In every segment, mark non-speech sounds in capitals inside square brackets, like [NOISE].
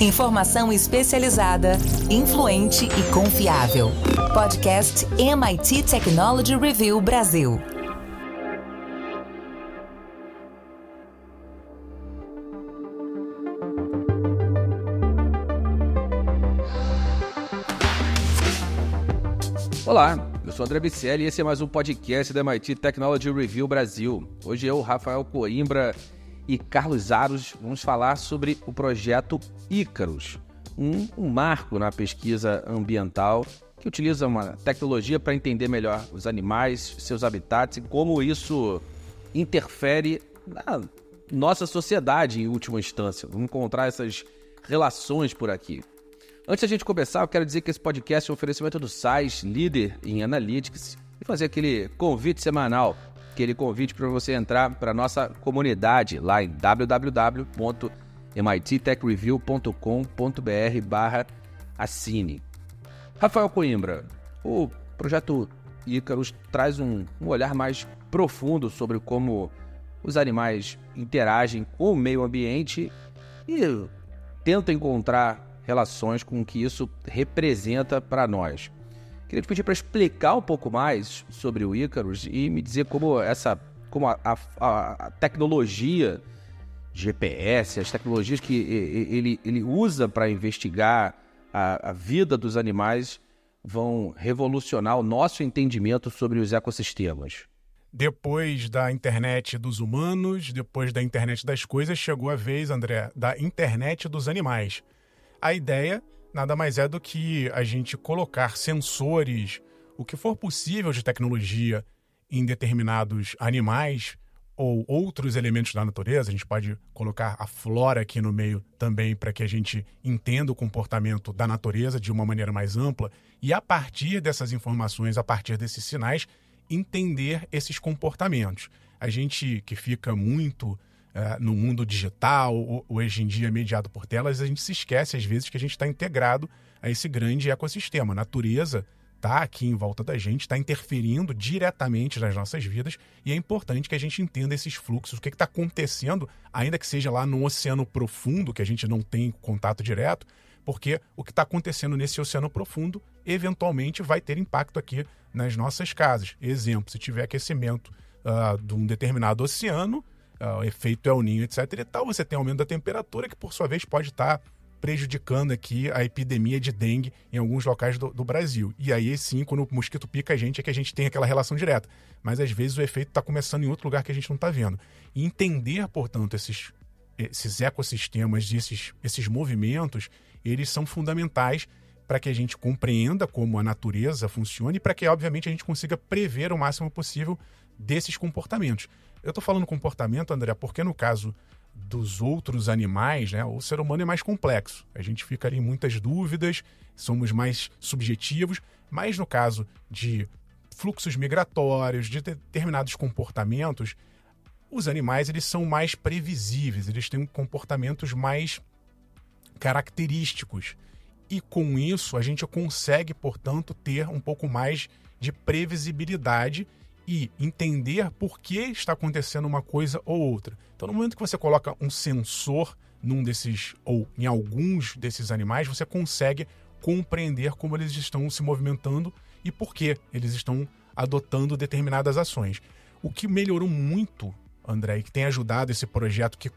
Informação especializada, influente e confiável. Podcast MIT Technology Review Brasil. Olá, eu sou André Bicelli e esse é mais um podcast da MIT Technology Review Brasil. Hoje eu, Rafael Coimbra e Carlos Aros vamos falar sobre o projeto Ícaros, um, um marco na pesquisa ambiental que utiliza uma tecnologia para entender melhor os animais, seus habitats e como isso interfere na nossa sociedade em última instância. Vamos encontrar essas relações por aqui. Antes da gente começar, eu quero dizer que esse podcast é um oferecimento do SAIS, líder em Analytics, e fazer aquele convite semanal aquele convite para você entrar para nossa comunidade lá em www.mittechreview.com.br barra assine. Rafael Coimbra, o projeto Ícaros traz um, um olhar mais profundo sobre como os animais interagem com o meio ambiente e tenta encontrar relações com o que isso representa para nós. Queria te pedir para explicar um pouco mais sobre o Icarus e me dizer como essa, como a, a, a tecnologia GPS, as tecnologias que ele, ele usa para investigar a, a vida dos animais vão revolucionar o nosso entendimento sobre os ecossistemas. Depois da internet dos humanos, depois da internet das coisas, chegou a vez, André, da internet dos animais. A ideia nada mais é do que a gente colocar sensores, o que for possível de tecnologia em determinados animais ou outros elementos da natureza. A gente pode colocar a flora aqui no meio também para que a gente entenda o comportamento da natureza de uma maneira mais ampla e a partir dessas informações, a partir desses sinais, entender esses comportamentos. A gente que fica muito é, no mundo digital, hoje em dia mediado por telas, a gente se esquece às vezes que a gente está integrado a esse grande ecossistema. A natureza está aqui em volta da gente, está interferindo diretamente nas nossas vidas e é importante que a gente entenda esses fluxos, o que está acontecendo, ainda que seja lá no oceano profundo, que a gente não tem contato direto, porque o que está acontecendo nesse oceano profundo eventualmente vai ter impacto aqui nas nossas casas. Exemplo, se tiver aquecimento uh, de um determinado oceano, uh, efeito El Ninho, etc. e tal, você tem aumento da temperatura, que por sua vez pode estar prejudicando aqui a epidemia de dengue em alguns locais do, do, Brasil. E aí sim, quando o mosquito pica a gente, é que a gente tem aquela relação direta. Mas às vezes o efeito está começando em outro lugar que a gente não está vendo. E entender, portanto, esses, esses ecossistemas, esses, esses movimentos, eles são fundamentais para que a gente compreenda como a natureza funciona e para que, obviamente, a gente consiga prever o máximo possível desses comportamentos. Eu estou falando comportamento, André, porque no caso dos outros animais, né, o ser humano é mais complexo. A gente fica ali em muitas dúvidas, somos mais subjetivos, mas no caso de fluxos migratórios, de determinados comportamentos, os animais eles são mais previsíveis, eles têm comportamentos mais característicos. E com isso a gente consegue, portanto, ter um pouco mais de previsibilidade e entender por que está acontecendo uma coisa ou outra. Então, no momento que você coloca um sensor num desses ou em alguns desses animais, você consegue compreender como eles estão se movimentando e por que eles estão adotando determinadas ações. O que melhorou muito, André, e que tem ajudado esse projeto que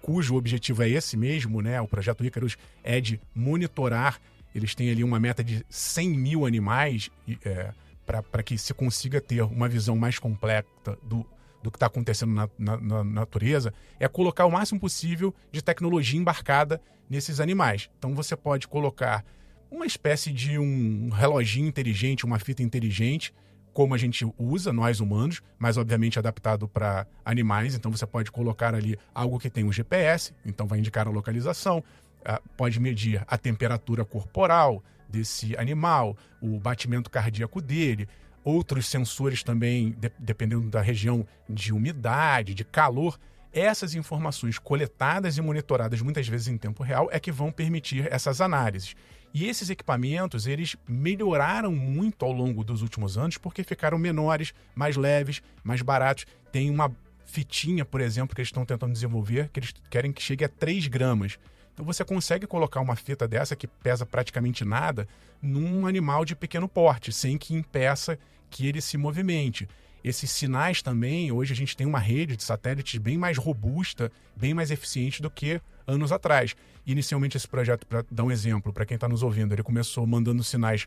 cujo objetivo é esse mesmo, né? O projeto Icarus é de monitorar. Eles têm ali uma meta de 100 mil animais é, para que se consiga ter uma visão mais completa do, do que está acontecendo na, na, na, natureza, é colocar o máximo possível de tecnologia embarcada nesses animais. Então você pode colocar uma espécie de um reloginho inteligente, uma fita inteligente, como a gente usa, nós humanos, mas obviamente adaptado para animais. Então você pode colocar ali algo que tem um GPS, então vai indicar a localização, ah, pode medir a temperatura corporal, desse animal, o batimento cardíaco dele, outros sensores também, de, dependendo da região de umidade, de calor. Essas informações coletadas e monitoradas muitas vezes em tempo real é que vão permitir essas análises. E esses equipamentos, eles melhoraram muito ao longo dos últimos anos porque ficaram menores, mais leves, mais baratos. Tem uma fitinha, por exemplo, que eles estão tentando desenvolver, que eles querem que chegue a 3 gramas Então você consegue colocar uma fita dessa que pesa praticamente nada num animal de pequeno porte, sem que impeça que ele se movimente. Esses sinais também, hoje a gente tem uma rede de satélites bem mais robusta, bem mais eficiente do que anos atrás. Inicialmente, esse projeto, para dar um exemplo, para quem está nos ouvindo, ele começou mandando sinais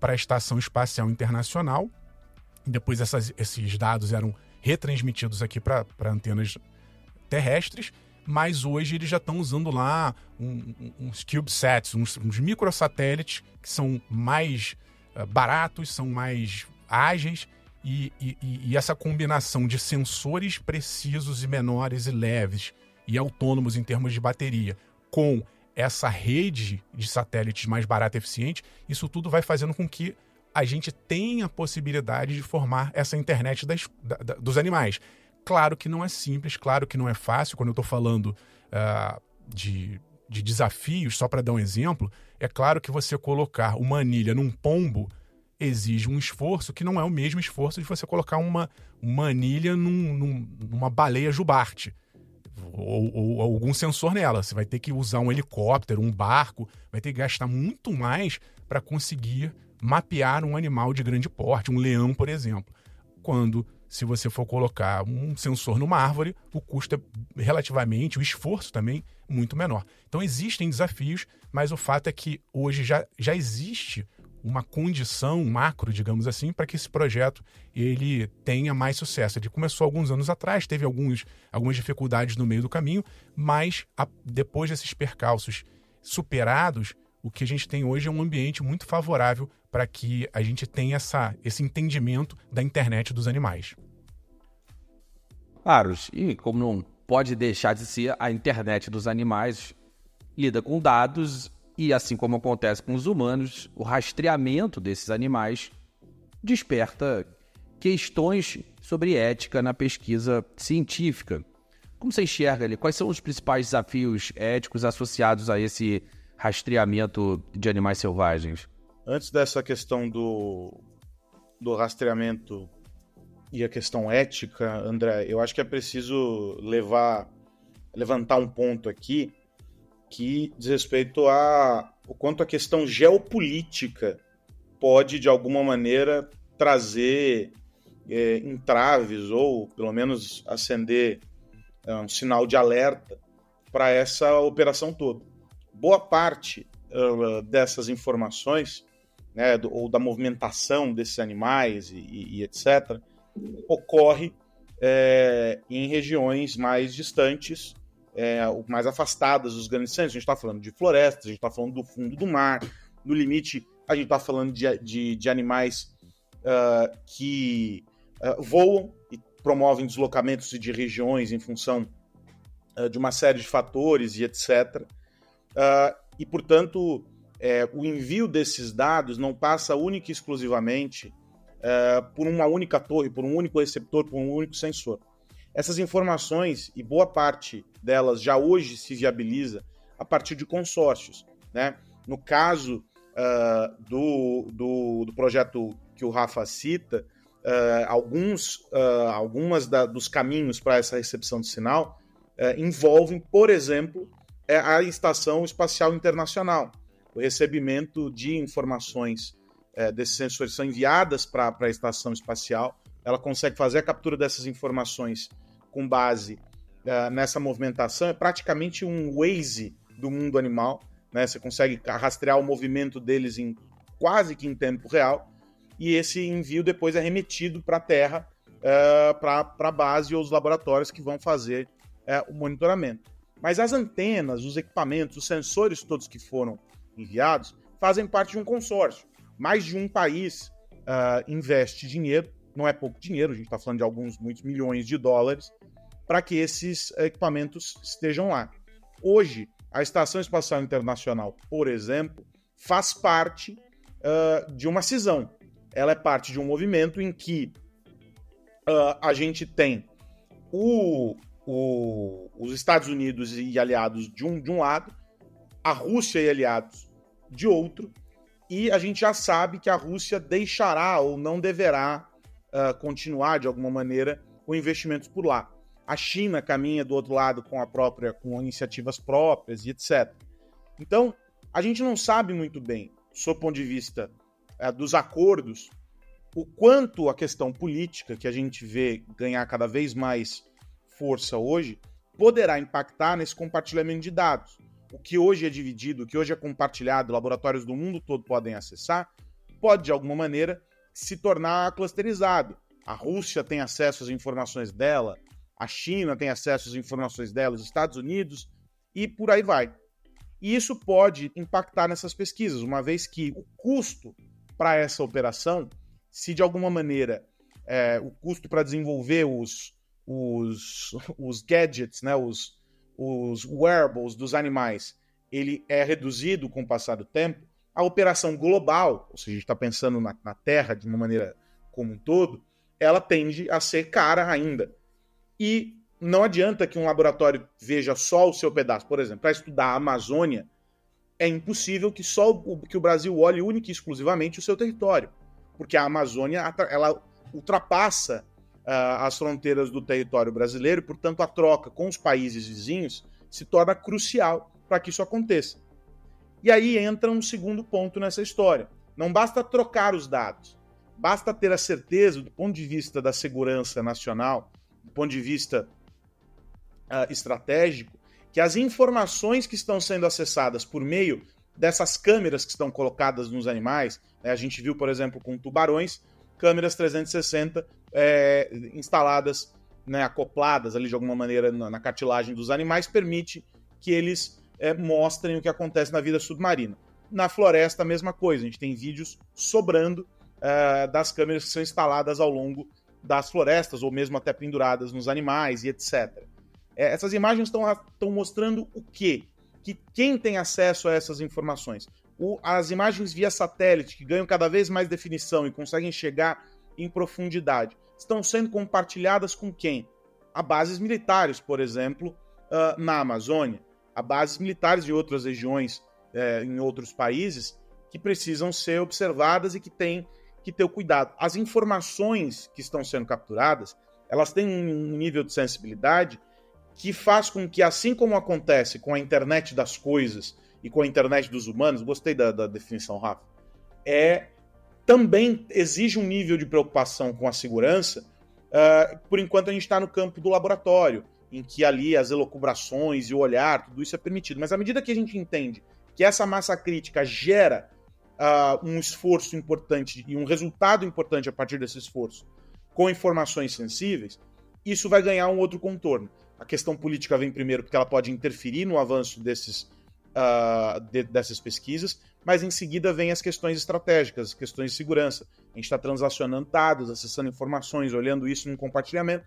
para a Estação Espacial Internacional. Depois, essas, esses dados eram retransmitidos aqui para antenas terrestres. Mas hoje eles já estão usando lá um, uns CubeSats, uns, uns microsatélites que são mais uh, baratos, são mais ágeis e, e, e, essa combinação de sensores precisos e menores e leves e autônomos em termos de bateria com essa rede de satélites mais barata e eficiente, isso tudo vai fazendo com que a gente tenha a possibilidade de formar essa internet das, da, da, dos animais. Claro que não é simples, claro que não é fácil. Quando eu estou falando uh, de, de desafios, só para dar um exemplo, é claro que você colocar uma anilha num pombo exige um esforço que não é o mesmo esforço de você colocar uma, uma anilha num, num, numa baleia jubarte. Ou, ou, algum sensor nela. Você vai ter que usar um helicóptero, um barco, vai ter que gastar muito mais para conseguir mapear um animal de grande porte, um leão, por exemplo. Quando, se você for colocar um sensor numa árvore, o custo é relativamente, o esforço também, muito menor. Então existem desafios, mas o fato é que hoje já, já existe uma condição macro, digamos assim, para que esse projeto ele tenha mais sucesso. Ele começou alguns anos atrás, teve alguns, algumas dificuldades no meio do caminho, mas a, depois desses percalços superados, o que a gente tem hoje é um ambiente muito favorável para que a gente tenha essa, esse entendimento da internet dos animais. Claros, e como não pode deixar de ser a internet dos animais, lida com dados e assim como acontece com os humanos, o rastreamento desses animais desperta questões sobre ética na pesquisa científica. Como você enxerga ali? Quais são os principais desafios éticos associados a esse rastreamento de animais selvagens? Antes dessa questão do, do rastreamento e a questão ética, André, eu acho que é preciso levar levantar um ponto aqui que diz respeito a o quanto a questão geopolítica pode, de alguma maneira, trazer é, entraves ou, pelo menos, acender é, um sinal de alerta para essa operação toda. Boa parte uh, dessas informações, né, do, ou da movimentação desses animais e, e, e etc., ocorre é, em regiões mais distantes é, mais afastadas dos grandes centros. A gente está falando de florestas, a gente está falando do fundo do mar. No limite, a gente está falando de, de, de animais uh, que uh, voam e promovem deslocamentos de regiões em função uh, de uma série de fatores e etc. e, portanto, é, o envio desses dados não passa única e exclusivamente por uma única torre, por um único receptor, por um único sensor. Essas informações, e boa parte delas já hoje se viabiliza a partir de consórcios. Né? No caso uh, do, do, do, projeto que o Rafa cita, uh, alguns, uh, algumas da, dos caminhos para essa recepção de sinal envolvem, por exemplo, é a Estação Espacial Internacional. O recebimento de informações desses sensores são enviadas para a estação espacial, ela consegue fazer a captura dessas informações com base uh, nessa movimentação é praticamente um Waze do mundo animal. Né? Você consegue rastrear o movimento deles em quase que em tempo real. E esse envio depois é remetido para a Terra, uh, para a base ou os laboratórios que vão fazer uh, o monitoramento. Mas as antenas, os equipamentos, os sensores todos que foram enviados fazem parte de um consórcio. Mais de um país uh, investe dinheiro, não é pouco dinheiro, a gente está falando de alguns muitos milhões de dólares, para que esses equipamentos estejam lá. Hoje, a Estação Espacial Internacional, por exemplo, faz parte uh, de uma cisão. Ela é parte de um movimento em que uh, a gente tem o, o, os Estados Unidos e aliados de um, de um lado, a Rússia e aliados de outro, e a gente já sabe que a Rússia deixará ou não deverá uh, continuar de alguma maneira com investimentos por lá. A China caminha do outro lado com a própria, com iniciativas próprias e etc. Então, a gente não sabe muito bem, sob o ponto de vista é, dos acordos, o quanto a questão política, que a gente vê ganhar cada vez mais força hoje, poderá impactar nesse compartilhamento de dados. O que hoje é dividido, o que hoje é compartilhado, laboratórios do mundo todo podem acessar, pode de alguma maneira se tornar clusterizado. A Rússia tem acesso às informações dela, a China tem acesso às informações dela, os Estados Unidos e por aí vai. E isso pode impactar nessas pesquisas, uma vez que o custo para essa operação, se de alguma maneira é, o custo para desenvolver os, os, [LAUGHS] os gadgets, né, os, os wearables dos animais, ele é reduzido com o passar do tempo, a operação global, ou seja, a gente está pensando na, na Terra de uma maneira como um todo, ela tende a ser cara ainda. E não adianta que um laboratório veja só o seu pedaço. Por exemplo, para estudar a Amazônia, é impossível que só o, que o Brasil olhe única e exclusivamente o seu território. Porque a Amazônia ela ultrapassa as fronteiras do território brasileiro, e, portanto, a troca com os países vizinhos se torna crucial para que isso aconteça. E aí entra um segundo ponto nessa história. Não basta trocar os dados, basta ter a certeza, do ponto de vista da segurança nacional, do ponto de vista uh, estratégico, que as informações que estão sendo acessadas por meio dessas câmeras que estão colocadas nos animais, né, a gente viu, por exemplo, com tubarões, câmeras 360 é, instaladas, né, acopladas ali de alguma maneira na, na cartilagem dos animais, permite que eles é, mostrem o que acontece na vida submarina. Na floresta, a mesma coisa, a gente tem vídeos sobrando é, das câmeras que são instaladas ao longo das florestas, ou mesmo até penduradas nos animais e etc. É, essas imagens estão mostrando o quê? Que quem tem acesso a essas informações? O, as imagens via satélite, que ganham cada vez mais definição e conseguem chegar em profundidade, estão sendo compartilhadas com quem? A bases militares, por exemplo, uh, na Amazônia a bases militares de outras regiões é, em outros países que precisam ser observadas e que têm que ter o cuidado. As informações que estão sendo capturadas, elas têm um nível de sensibilidade que faz com que, assim como acontece com a internet das coisas e com a internet dos humanos, gostei da, da definição, Rafa, é também exige um nível de preocupação com a segurança. Uh, por enquanto a gente está no campo do laboratório em que ali as elocubrações e o olhar, tudo isso é permitido. Mas à medida que a gente entende que essa massa crítica gera uh, um esforço importante e um resultado importante a partir desse esforço com informações sensíveis, isso vai ganhar um outro contorno. A questão política vem primeiro porque ela pode interferir no avanço desses, uh, de, dessas pesquisas, mas em seguida vem as questões estratégicas, as questões de segurança. A gente está transacionando dados, acessando informações, olhando isso num compartilhamento,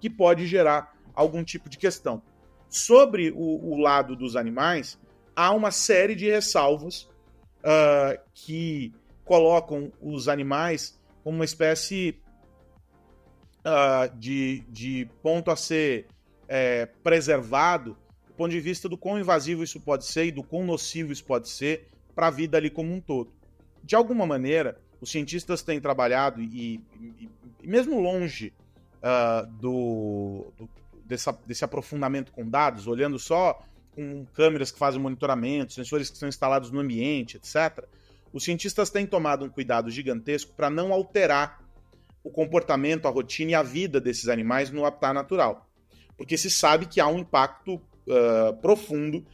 que pode gerar algum tipo de questão. Sobre o, o lado dos animais, há uma série de ressalvas uh, que colocam os animais como uma espécie uh, de, de ponto a ser é, preservado do ponto de vista do quão invasivo isso pode ser e do quão nocivo isso pode ser para a vida ali como um todo. De alguma maneira, os cientistas têm trabalhado e, e, mesmo longe uh, do, do, dessa, desse aprofundamento com dados, olhando só com câmeras que fazem monitoramento, sensores que são instalados no ambiente, etc., os cientistas têm tomado um cuidado gigantesco para não alterar o comportamento, a rotina e a vida desses animais no habitat natural. Porque se sabe que há um impacto uh, profundo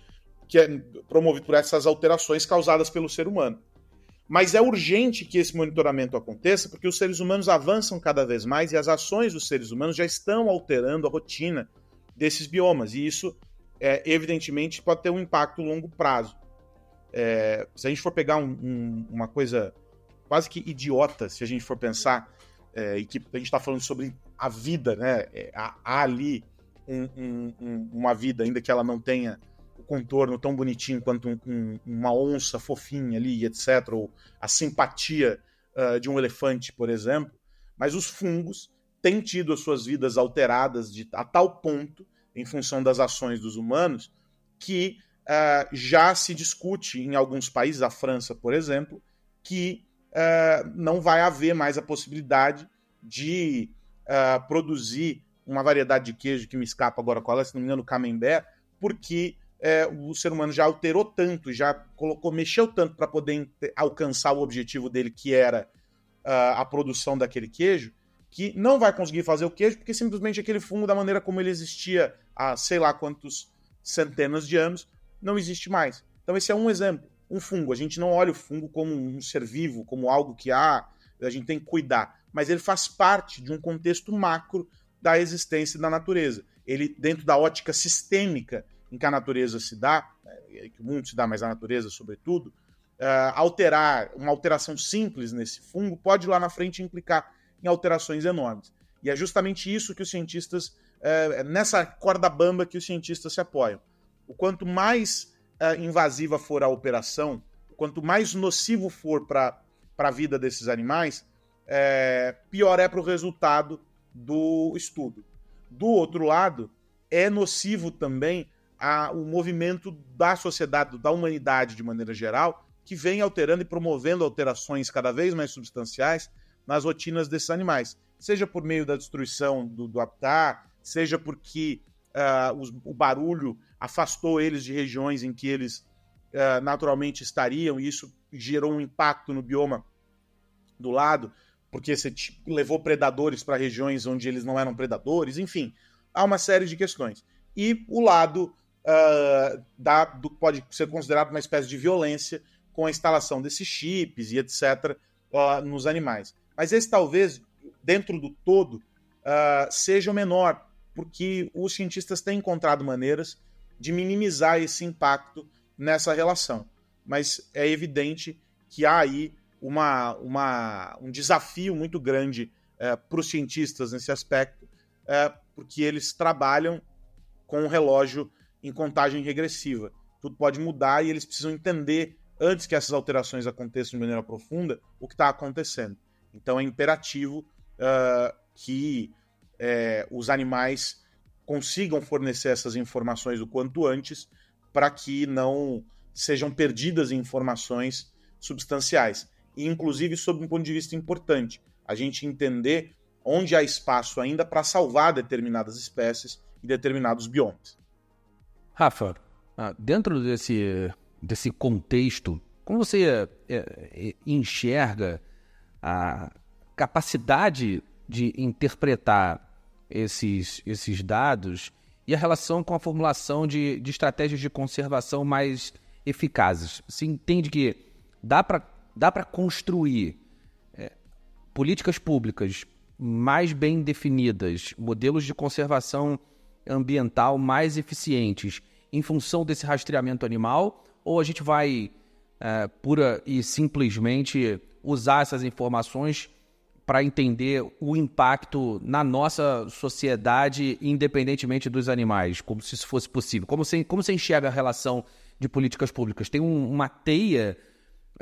que é promovido por essas alterações causadas pelo ser humano. Mas é urgente que esse monitoramento aconteça, porque os seres humanos avançam cada vez mais e as ações dos seres humanos já estão alterando a rotina desses biomas. E isso, é, evidentemente, pode ter um impacto a longo prazo. É, se a gente for pegar um, um, uma coisa quase que idiota, se a gente for pensar, é, e que a gente está falando sobre a vida, né? É, há, ali um, uma vida, ainda que ela não tenha o contorno tão bonitinho quanto um, um, uma onça fofinha ali, etc., ou a simpatia uh, de um elefante, por exemplo, mas os fungos têm tido as suas vidas alteradas de, a tal ponto, em função das ações dos humanos, que uh, já se discute em alguns países, a França, por exemplo, que uh, não vai haver mais a possibilidade de produzir uma variedade de queijo que me escapa agora qual é, se não me engano, camembert, porque é, o ser humano já alterou tanto, já colocou, mexeu tanto para poder alcançar o objetivo dele, que era uh, a produção daquele queijo, que não vai conseguir fazer o queijo porque simplesmente aquele fungo, da maneira como ele existia há sei lá quantos centenas de anos, não existe mais. Então, esse é um exemplo. Um fungo. A gente não olha o fungo como um ser vivo, como algo que há, a gente tem que cuidar. Mas ele faz parte de um contexto macro da existência da natureza. Ele, dentro da ótica sistêmica em que a natureza se dá, né, que o mundo se dá, mas a natureza, sobretudo, uh, alterar, uma alteração simples nesse fungo pode lá na frente implicar em alterações enormes. E é justamente isso que os cientistas, uh, nessa corda bamba que os cientistas se apoiam. O quanto mais uh, invasiva for a operação, quanto mais nocivo for para a vida desses animais, é, pior é para o resultado do estudo. Do outro lado, é nocivo também a, o movimento da sociedade, da humanidade de maneira geral, que vem alterando e promovendo alterações cada vez mais substanciais nas rotinas desses animais. Seja por meio da destruição do, do habitat, seja porque uh, os, o barulho afastou eles de regiões em que eles uh, naturalmente estariam, e isso gerou um impacto no bioma do lado, porque você levou predadores para regiões onde eles não eram predadores, enfim, há uma série de questões. E o lado uh, da, do, pode ser considerado uma espécie de violência com a instalação desses chips e etc. Uh, nos animais. Mas esse talvez, dentro do todo, uh, seja o menor, porque os cientistas têm encontrado maneiras de minimizar esse impacto nessa relação. Mas é evidente que há aí uma, uma, um desafio muito grande uh, para os cientistas nesse aspecto, uh, porque eles trabalham com o relógio em contagem regressiva. Tudo pode mudar e eles precisam entender antes que essas alterações aconteçam de maneira profunda, o que está acontecendo. Então é imperativo uh, que é, os animais consigam fornecer essas informações o quanto antes para que não sejam perdidas informações substanciais. E, inclusive, sob um ponto de vista importante, a gente entender onde há espaço ainda para salvar determinadas espécies e determinados biomas. Rafa, ah, dentro desse desse contexto, como você é, é, enxerga a capacidade de interpretar esses, esses dados e a relação com a formulação de, de estratégias de conservação mais eficazes? Você entende que dá para dá construir é, políticas públicas mais bem definidas, modelos de conservação ambiental mais eficientes em função desse rastreamento animal? ou a gente vai é, pura e simplesmente usar essas informações para entender o impacto na nossa sociedade, independentemente dos animais, como se isso fosse possível? Como você, como você enxerga a relação de políticas públicas? Tem um, uma teia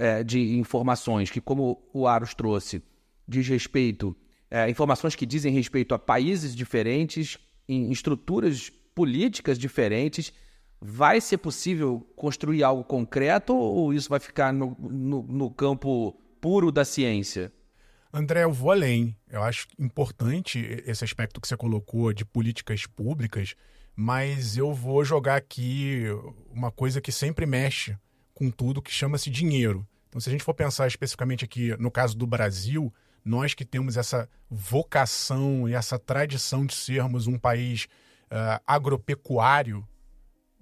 é, de informações que, como o Aros trouxe, diz respeito, é, informações que dizem respeito a países diferentes, em estruturas políticas diferentes, Vai ser possível construir algo concreto ou isso vai ficar no, no, no campo puro da ciência? André, eu vou além. Eu acho importante esse aspecto que você colocou de políticas públicas, mas eu vou jogar aqui uma coisa que sempre mexe com tudo, que chama-se dinheiro. Então, se a gente for pensar especificamente aqui no caso do Brasil, nós que temos essa vocação e essa tradição de sermos um país uh, agropecuário,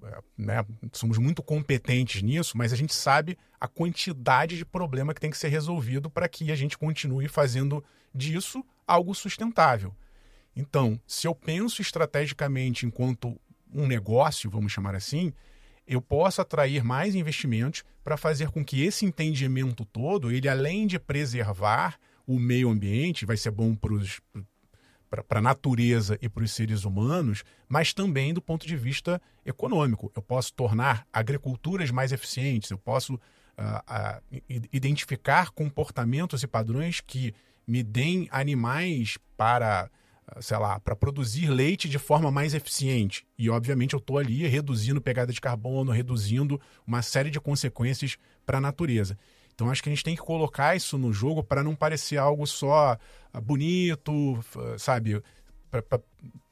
é, né, somos muito competentes nisso, mas a gente sabe a quantidade de problema que tem que ser resolvido para que a gente continue fazendo disso algo sustentável. Então, se eu penso estrategicamente enquanto um negócio, vamos chamar assim, eu posso atrair mais investimentos para fazer com que esse entendimento todo, ele além de preservar o meio ambiente, vai ser bom para a natureza e para os seres humanos, mas também do ponto de vista econômico. Eu posso tornar agriculturas mais eficientes, eu posso uh, uh, identificar comportamentos e padrões que me deem animais para, sei lá, para produzir leite de forma mais eficiente. E, obviamente, eu estou ali reduzindo pegada de carbono, reduzindo uma série de consequências para a natureza. Então acho que a gente tem que colocar isso no jogo para não parecer algo só ah, bonito, sabe? Pra, pra...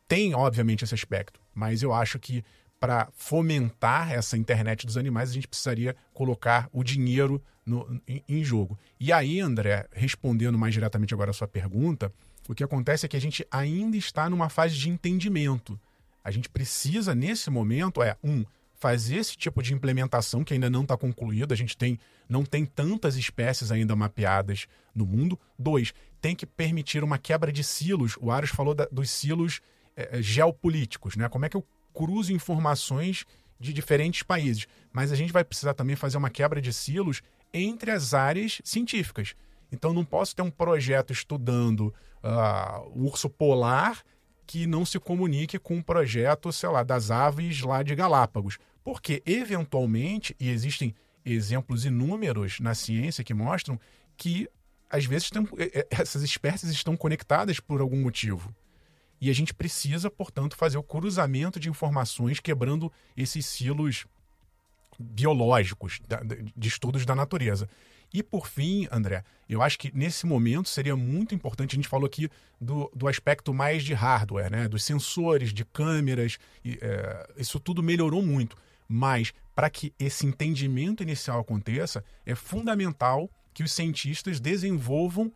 Tem, obviamente, esse aspecto, mas eu acho que para fomentar essa internet dos animais, a gente precisaria colocar o dinheiro no, em, em, jogo. E aí, André, respondendo mais diretamente agora a sua pergunta, o que acontece é que a gente ainda está numa fase de entendimento. A gente precisa, nesse momento, é um fazer esse tipo de implementação que ainda não está concluído. A gente tem, não tem tantas espécies ainda mapeadas no mundo. Dois, tem que permitir uma quebra de silos. O Aros falou da, dos silos é, geopolíticos, né? Como é que eu cruzo informações de diferentes países? Mas a gente vai precisar também fazer uma quebra de silos entre as áreas científicas. Então não posso ter um projeto estudando uh, o urso polar que não se comunique com um projeto, sei lá, das aves lá de Galápagos. Porque, eventualmente, e existem exemplos inúmeros na ciência que mostram que, às vezes, essas espécies estão conectadas por algum motivo. E a gente precisa, portanto, fazer o cruzamento de informações quebrando esses silos biológicos de estudos da natureza. E por fim, André, eu acho que nesse momento seria muito importante, a gente falou aqui do, do aspecto mais de hardware, né? dos sensores, de câmeras, e, é, isso tudo melhorou muito. Mas para que esse entendimento inicial aconteça, é fundamental que os cientistas desenvolvam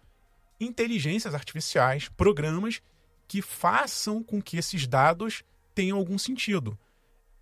inteligências artificiais, programas que façam com que esses dados tenham algum sentido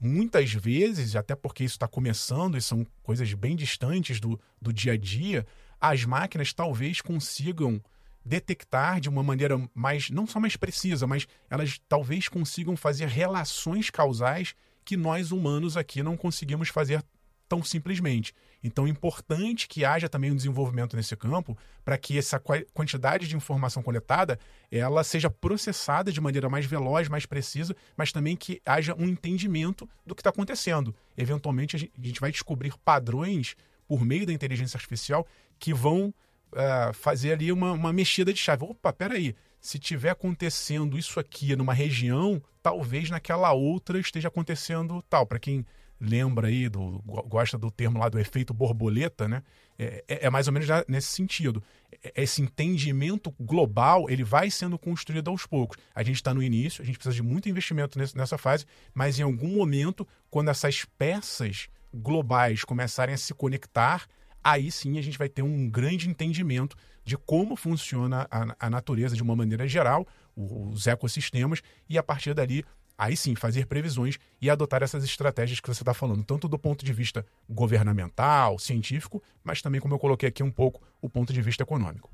muitas vezes, até porque isso está começando e são coisas bem distantes do, do dia a dia, as máquinas talvez consigam detectar de uma maneira mais, não só mais precisa, mas elas talvez consigam fazer relações causais que nós humanos aqui não conseguimos fazer tão simplesmente. Então é importante que haja também um desenvolvimento nesse campo para que essa quantidade de informação coletada ela seja processada de maneira mais veloz, mais precisa, mas também que haja um entendimento do que está acontecendo. Eventualmente a gente vai descobrir padrões por meio da inteligência artificial que vão uh, fazer ali uma, uma mexida de chave. Opa, peraí, se tiver acontecendo isso aqui numa região, talvez naquela outra esteja acontecendo tal. Para quem lembra aí, do, gosta do termo lá do efeito borboleta, né? É, é, é mais ou menos nesse sentido. É, esse entendimento global ele vai sendo construído aos poucos. A gente está no início, a gente precisa de muito investimento nessa fase, mas em algum momento, quando essas peças globais começarem a se conectar, aí sim a gente vai ter um grande entendimento de como funciona a, a natureza de uma maneira geral, os ecossistemas, e a partir dali aí sim fazer previsões e adotar essas estratégias que você está falando, tanto do ponto de vista governamental, científico, mas também, como eu coloquei aqui um pouco, o ponto de vista econômico.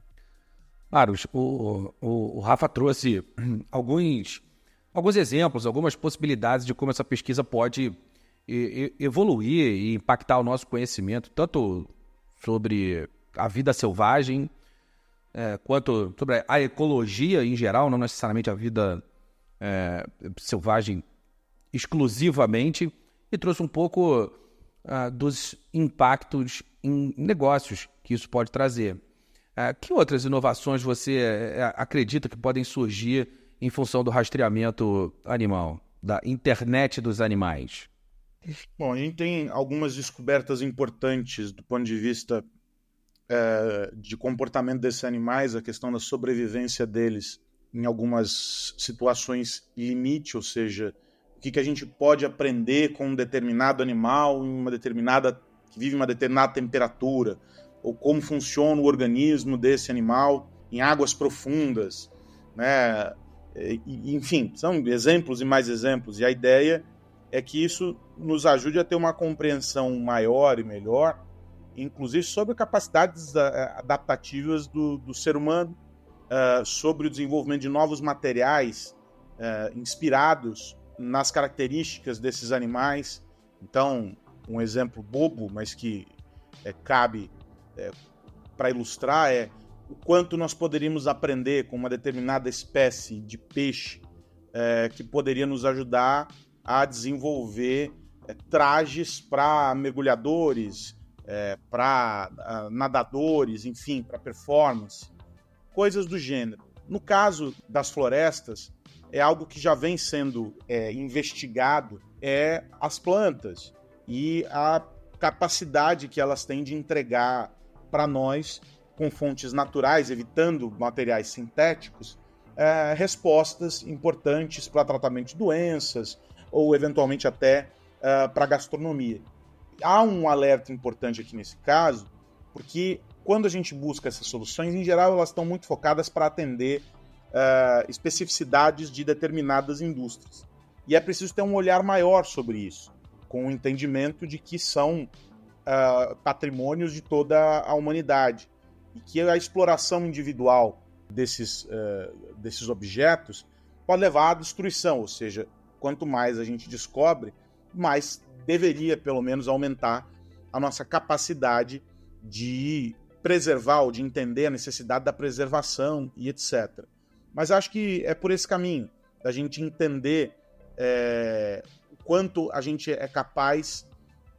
Maros, o, o, o Rafa trouxe [CLEARS THROAT] alguns, alguns exemplos, algumas possibilidades de como essa pesquisa pode evoluir e impactar o nosso conhecimento, tanto sobre a vida selvagem, é, quanto sobre a ecologia em geral, não necessariamente a vida é, selvagem exclusivamente e trouxe um pouco uh, dos impactos em negócios que isso pode trazer. Uh, que outras inovações você uh, acredita que podem surgir em função do rastreamento animal, da internet dos animais? Bom, a gente tem algumas descobertas importantes do ponto de vista é, de comportamento desses animais, a questão da sobrevivência deles em algumas situações limite, ou seja, o que, que a gente pode aprender com um determinado animal em uma determinada que vive uma determinada temperatura, ou como funciona o organismo desse animal em águas profundas, né? Enfim, são exemplos e mais exemplos. E a ideia é que isso nos ajude a ter uma compreensão maior e melhor, inclusive sobre capacidades adaptativas do, do ser humano uh, sobre o desenvolvimento de novos materiais uh, inspirados nas características desses animais. Então, um exemplo bobo, mas que é, cabe é, para ilustrar é o quanto nós poderíamos aprender com uma determinada espécie de peixe é, que poderia nos ajudar a desenvolver trajes para mergulhadores, para uh, nadadores, enfim, para performance coisas do gênero. No caso das florestas, é algo que já vem sendo é, investigado, é as plantas e a capacidade que elas têm de entregar para nós, com fontes naturais, evitando materiais sintéticos, é, respostas importantes para tratamento de doenças ou eventualmente até uh, para gastronomia. Há um alerta importante aqui nesse caso, porque quando a gente busca essas soluções, em geral elas estão muito focadas para atender uh, especificidades de determinadas indústrias. E é preciso ter um olhar maior sobre isso, com o entendimento de que são uh, patrimônios de toda a humanidade e que a exploração individual desses, uh, desses objetos pode levar à destruição, ou seja, quanto mais a gente descobre, mais deveria, pelo menos, aumentar a nossa capacidade de preservar ou de entender a necessidade da preservação e etc. Mas acho que é por esse caminho, da gente entender é, quanto a gente é capaz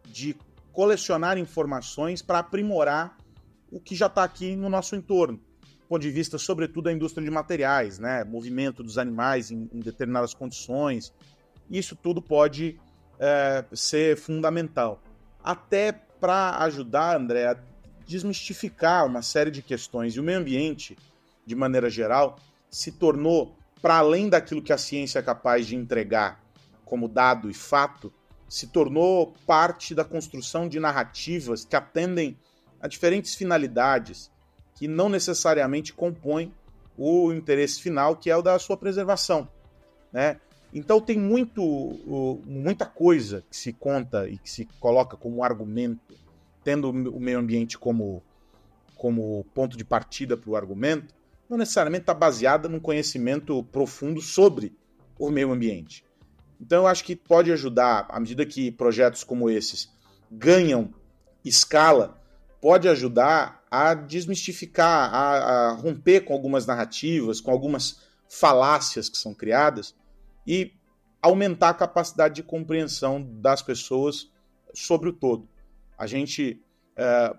de colecionar informações para aprimorar o que já está aqui no nosso entorno. Do ponto de vista, sobretudo, da indústria de materiais, né? movimento dos animais em, em determinadas condições. Isso tudo pode é, ser fundamental. Até para ajudar, André, a desmistificar uma série de questões. E o meio ambiente, de maneira geral, se tornou, para além daquilo que a ciência é capaz de entregar como dado e fato, se tornou parte da construção de narrativas que atendem a diferentes finalidades que não necessariamente compõem o interesse final, que é o da sua preservação. Né? Então tem muito, muita coisa que se conta e que se coloca como argumento, tendo o meio ambiente como, como ponto de partida para o argumento, não necessariamente está baseada num conhecimento profundo sobre o meio ambiente. Então eu acho que pode ajudar, à medida que projetos como esses ganham escala, pode ajudar a desmistificar, a, a romper com algumas narrativas, com algumas falácias que são criadas e aumentar a capacidade de compreensão das pessoas sobre o todo. A gente é,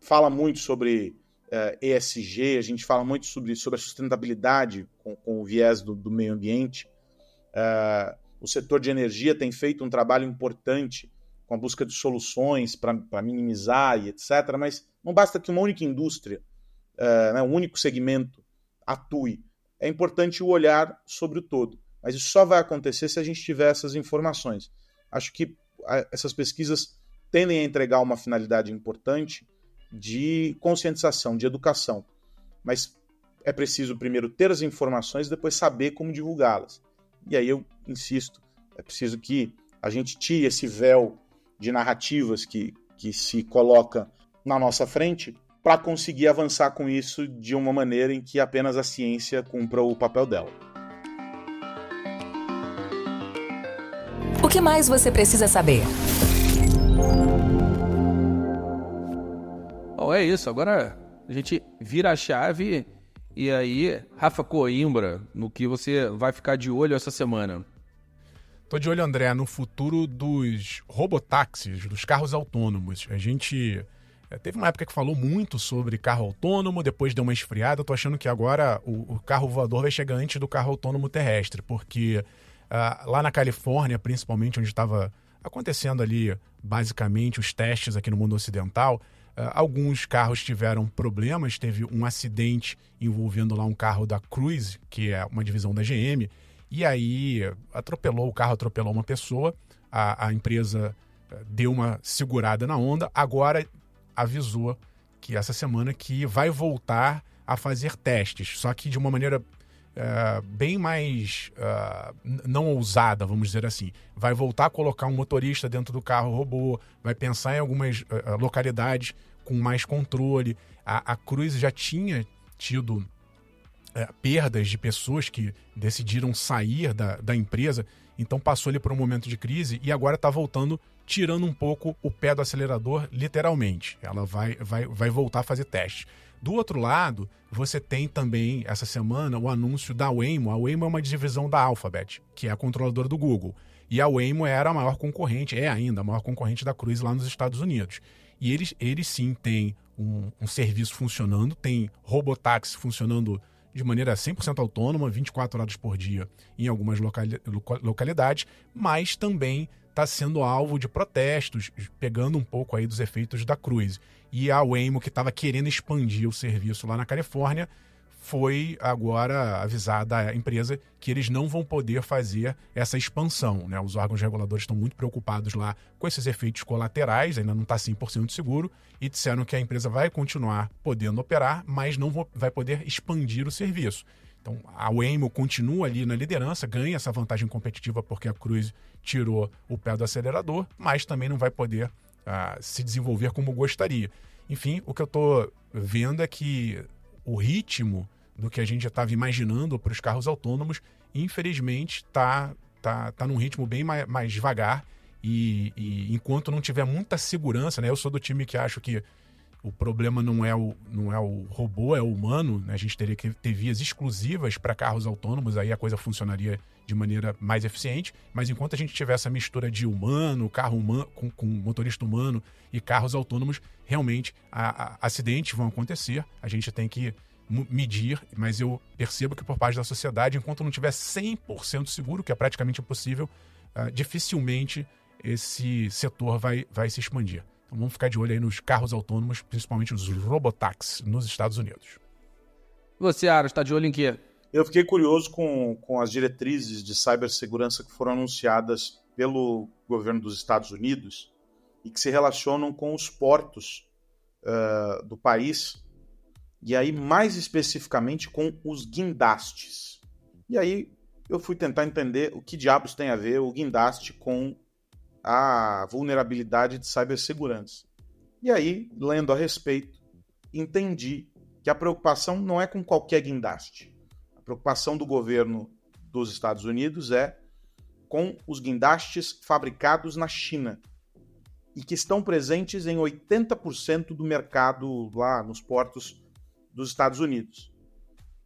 fala muito sobre eh, ESG, a gente fala muito sobre, sobre a sustentabilidade com, com o viés do, do meio ambiente. Uh, o setor de energia tem feito um trabalho importante com a busca de soluções para minimizar e etc. Mas não basta que uma única indústria, né, um único segmento atue. É importante o olhar sobre o todo. Mas isso só vai acontecer se a gente tiver essas informações. Acho que essas pesquisas tendem a entregar uma finalidade importante de conscientização, de educação. Mas é preciso primeiro ter as informações e depois saber como divulgá-las. E aí eu insisto, é preciso que a gente tire esse véu de narrativas que, que se coloca na nossa frente para conseguir avançar com isso de uma maneira em que apenas a ciência cumpra o papel dela. O que mais você precisa saber? É isso. Agora a gente vira a chave e aí, Rafa Coimbra, no que você vai ficar de olho essa semana? Tô de olho, André, no futuro dos robotáxis, dos carros autônomos. A gente é, teve uma época que falou muito sobre carro autônomo, depois deu uma esfriada. tô achando que agora o, o, carro voador vai chegar antes do carro autônomo terrestre, porque uh, lá na Califórnia, principalmente, onde estava acontecendo ali basicamente os testes aqui no mundo ocidental, alguns carros tiveram problemas, teve um acidente envolvendo lá um carro da Cruise, que é uma divisão da GM, e aí atropelou o carro, atropelou uma pessoa. A, a empresa uh, deu uma segurada na onda, agora avisou que essa semana que vai voltar a fazer testes, só que de uma maneira uh, bem mais não ousada, vamos dizer assim. Vai voltar a colocar um motorista dentro do carro robô, vai pensar em algumas localidades com mais controle. A, a Cruz já tinha tido perdas de pessoas que decidiram sair da, da empresa, então passou ali por um momento de crise e agora está voltando, tirando um pouco o pé do acelerador, literalmente. Ela vai, vai, vai voltar a fazer testes. Do outro lado, você tem também essa semana o anúncio da Waymo. A Waymo é uma divisão da Alphabet, que é a controladora do Google. E a Waymo era a maior concorrente, é ainda a maior concorrente da Cruise lá nos Estados Unidos. E eles, eles sim têm um, um serviço funcionando, tem robotáxi funcionando de maneira 100% autônoma, 24 horas por dia em algumas locali localidades, mas também está sendo alvo de protestos, pegando um pouco aí dos efeitos da Cruise. E a Waymo, que estava querendo expandir o serviço lá na Califórnia, foi agora avisada a empresa que eles não vão poder fazer essa expansão. Né? Os órgãos reguladores estão muito preocupados lá com esses efeitos colaterais, ainda não está 100% seguro, e disseram que a empresa vai continuar podendo operar, mas não vai poder expandir o serviço. Então, a Waymo continua ali na liderança, ganha essa vantagem competitiva porque a Cruise tirou o pé do acelerador, mas também não vai poder uh, se desenvolver como gostaria. Enfim, o que eu estou vendo é que o ritmo do que a gente já estava imaginando para os carros autônomos, infelizmente está tá, tá num ritmo bem mais, mais devagar. E, e, enquanto não tiver muita segurança, né? Eu sou do time que acho que o problema não é o, não é o robô, é o humano. Né? A gente teria que ter vias exclusivas para carros autônomos, aí a coisa funcionaria de maneira mais eficiente. Mas enquanto a gente tiver essa mistura de humano, carro humano, com, com motorista humano e carros autônomos, realmente a, a, acidentes vão acontecer. A gente tem que medir, mas eu percebo que por parte da sociedade, enquanto não tiver 100% seguro, que é praticamente impossível, uh, dificilmente esse setor vai, vai se expandir. Então vamos ficar de olho aí nos carros autônomos, principalmente os robotaxis nos Estados Unidos. Você, Aro, está de olho em quê? Eu fiquei curioso com, com as diretrizes de cibersegurança que foram anunciadas pelo governo dos Estados Unidos e que se relacionam com os portos uh, do país e aí, mais especificamente, com os guindastes. E aí, eu fui tentar entender o que diabos tem a ver o guindaste com a vulnerabilidade de cibersegurança. E aí, lendo a respeito, entendi que a preocupação não é com qualquer guindaste. Preocupação do governo dos Estados Unidos é com os guindastes fabricados na China e que estão presentes em 80% do mercado lá nos portos dos Estados Unidos.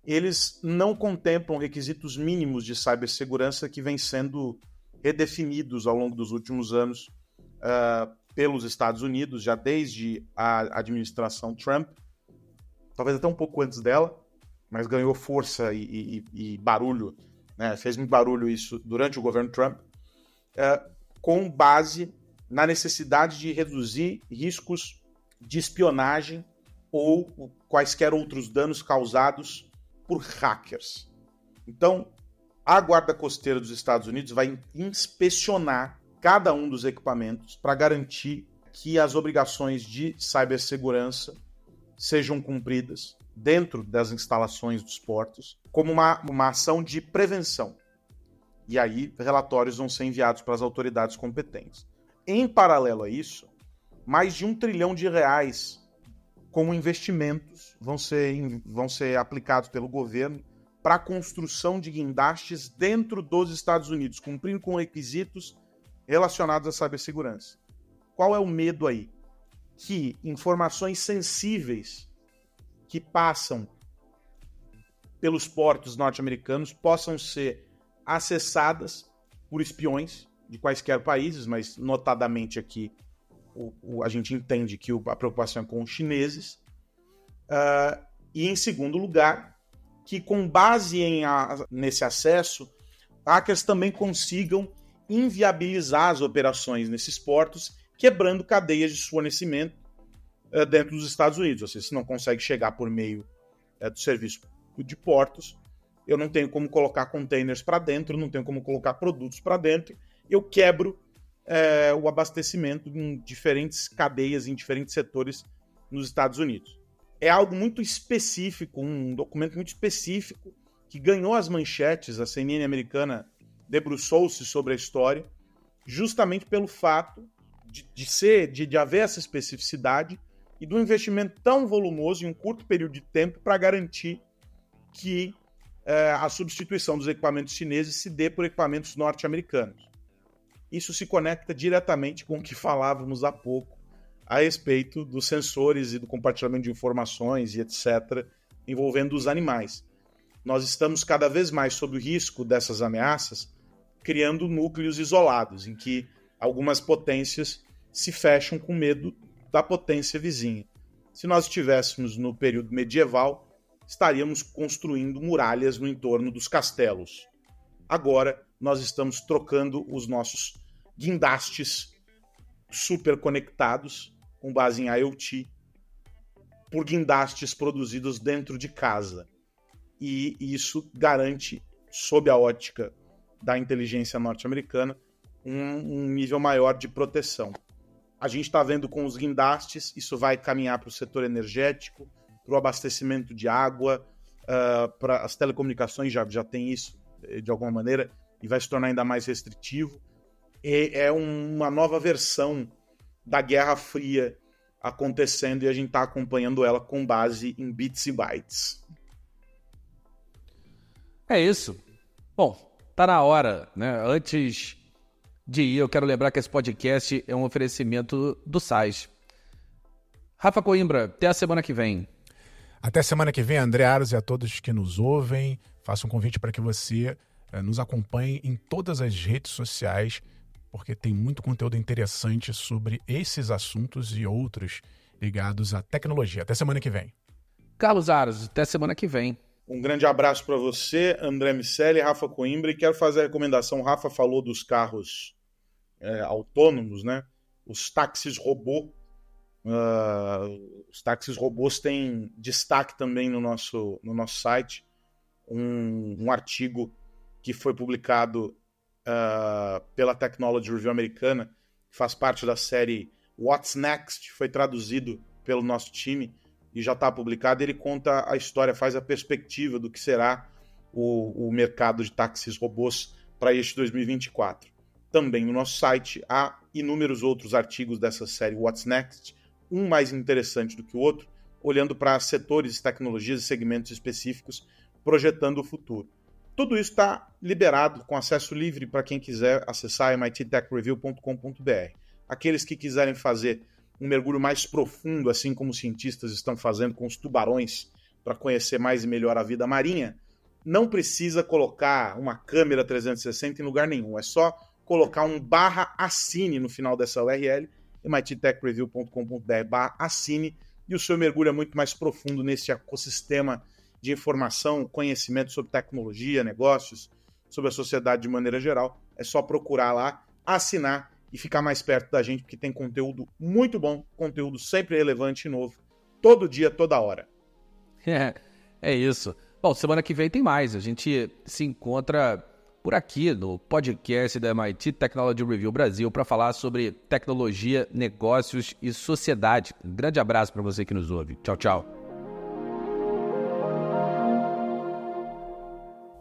Eles não contemplam requisitos mínimos de cibersegurança que vêm sendo redefinidos ao longo dos últimos anos uh, pelos Estados Unidos, já desde a administração Trump, talvez até um pouco antes dela, mas ganhou força e, e, e barulho, né? fez muito barulho isso durante o governo Trump, uh, com base na necessidade de reduzir riscos de espionagem ou quaisquer outros danos causados por hackers. Então, a Guarda Costeira dos Estados Unidos vai inspecionar cada um dos equipamentos para garantir que as obrigações de cibersegurança sejam cumpridas dentro das instalações dos portos, como uma, uma ação de prevenção. E aí, relatórios vão ser enviados para as autoridades competentes. Em paralelo a isso, mais de um trilhão de reais como investimentos vão ser, vão ser aplicados pelo governo para a construção de guindastes dentro dos Estados Unidos, cumprindo com requisitos relacionados à cibersegurança. Qual é o medo aí? Que informações sensíveis que passam pelos portos norte-americanos possam ser acessadas por espiões de quaisquer países, mas notadamente aqui o, o, a gente entende que o, a preocupação é com os chineses. Uh, e, em segundo lugar, que com base em a, nesse acesso, hackers também consigam inviabilizar as operações nesses portos, quebrando cadeias de fornecimento dentro dos Estados Unidos. Ou seja, se não consegue chegar por meio uh, do serviço de portos, eu não tenho como colocar containers para dentro, não tenho como colocar produtos para dentro, eu quebro é, o abastecimento em diferentes cadeias, em diferentes setores nos Estados Unidos. É algo muito específico, um documento muito específico que ganhou as manchetes. A CNN americana debruçou-se sobre a história, justamente pelo fato de, de ser, de, de haver essa especificidade e do investimento tão volumoso em um curto período de tempo para garantir que é, a substituição dos equipamentos chineses se dê por equipamentos norte-americanos isso se conecta diretamente com o que falávamos há pouco a respeito dos sensores e do compartilhamento de informações e etc., envolvendo os animais. Nós estamos cada vez mais sob o risco dessas ameaças, criando núcleos isolados, em que algumas potências se fecham com medo da potência vizinha. Se nós estivéssemos no período medieval, estaríamos construindo muralhas no entorno dos castelos. Agora, nós estamos trocando os nossos guindastes super conectados com base em IoT por guindastes produzidos dentro de casa. e isso garante, sob a ótica da inteligência norte-americana, um, um, nível maior de proteção. A gente está vendo com os guindastes, isso vai caminhar para o setor energético, para o abastecimento de água, uh, para as telecomunicações já, já tem isso eh, de alguma maneira e vai se tornar ainda mais restritivo. E é uma nova versão da Guerra Fria acontecendo e a gente está acompanhando ela com base em bits e bytes. É isso. Bom, tá na hora, né? Antes de ir, eu quero lembrar que esse podcast é um oferecimento do SAIS. Rafa Coimbra, até a semana que vem. Até semana que vem, André Aros e a todos que nos ouvem. Faço um convite para que você eh, nos acompanhe em todas as redes sociais, porque tem muito conteúdo interessante sobre esses assuntos e outros ligados à tecnologia. Até semana que vem. Carlos Aros, até semana que vem. Um grande abraço para você, André Miceli, Rafa Coimbra, e quero fazer a recomendação. O Rafa falou dos carros é, autônomos, né? Os táxis robô Uh, os táxis robôs têm destaque também no nosso, no nosso site. Um, um artigo que foi publicado uh, pela Technology Review americana, que faz parte da série What's Next, foi traduzido pelo nosso time e já está publicado. Ele conta a história, faz a perspectiva do que será o, o mercado de táxis robôs para este 2024. Também no nosso site há inúmeros outros artigos dessa série What's Next um mais interessante do que o outro, olhando para setores, tecnologias e segmentos específicos, projetando o futuro. Tudo isso está liberado com acesso livre para quem quiser acessar mittechreview.com.br. Aqueles que quiserem fazer um mergulho mais profundo, assim como os cientistas estão fazendo com os tubarões, para conhecer mais e melhor a vida marinha, não precisa colocar uma câmera 360 em lugar nenhum. É só colocar um barra assine no final dessa URL mittechreview.com.br assine e o seu mergulho é muito mais profundo nesse ecossistema de informação, conhecimento sobre tecnologia, negócios, sobre a sociedade de maneira geral. É só procurar lá, assinar e ficar mais perto da gente, porque tem conteúdo muito bom, conteúdo sempre relevante e novo, todo dia, toda hora. É, é isso. Bom, semana que vem tem mais. A gente se encontra por aqui no podcast da MIT Technology Review Brasil para falar sobre tecnologia, negócios e sociedade. Um grande abraço para você que nos ouve. Tchau, tchau.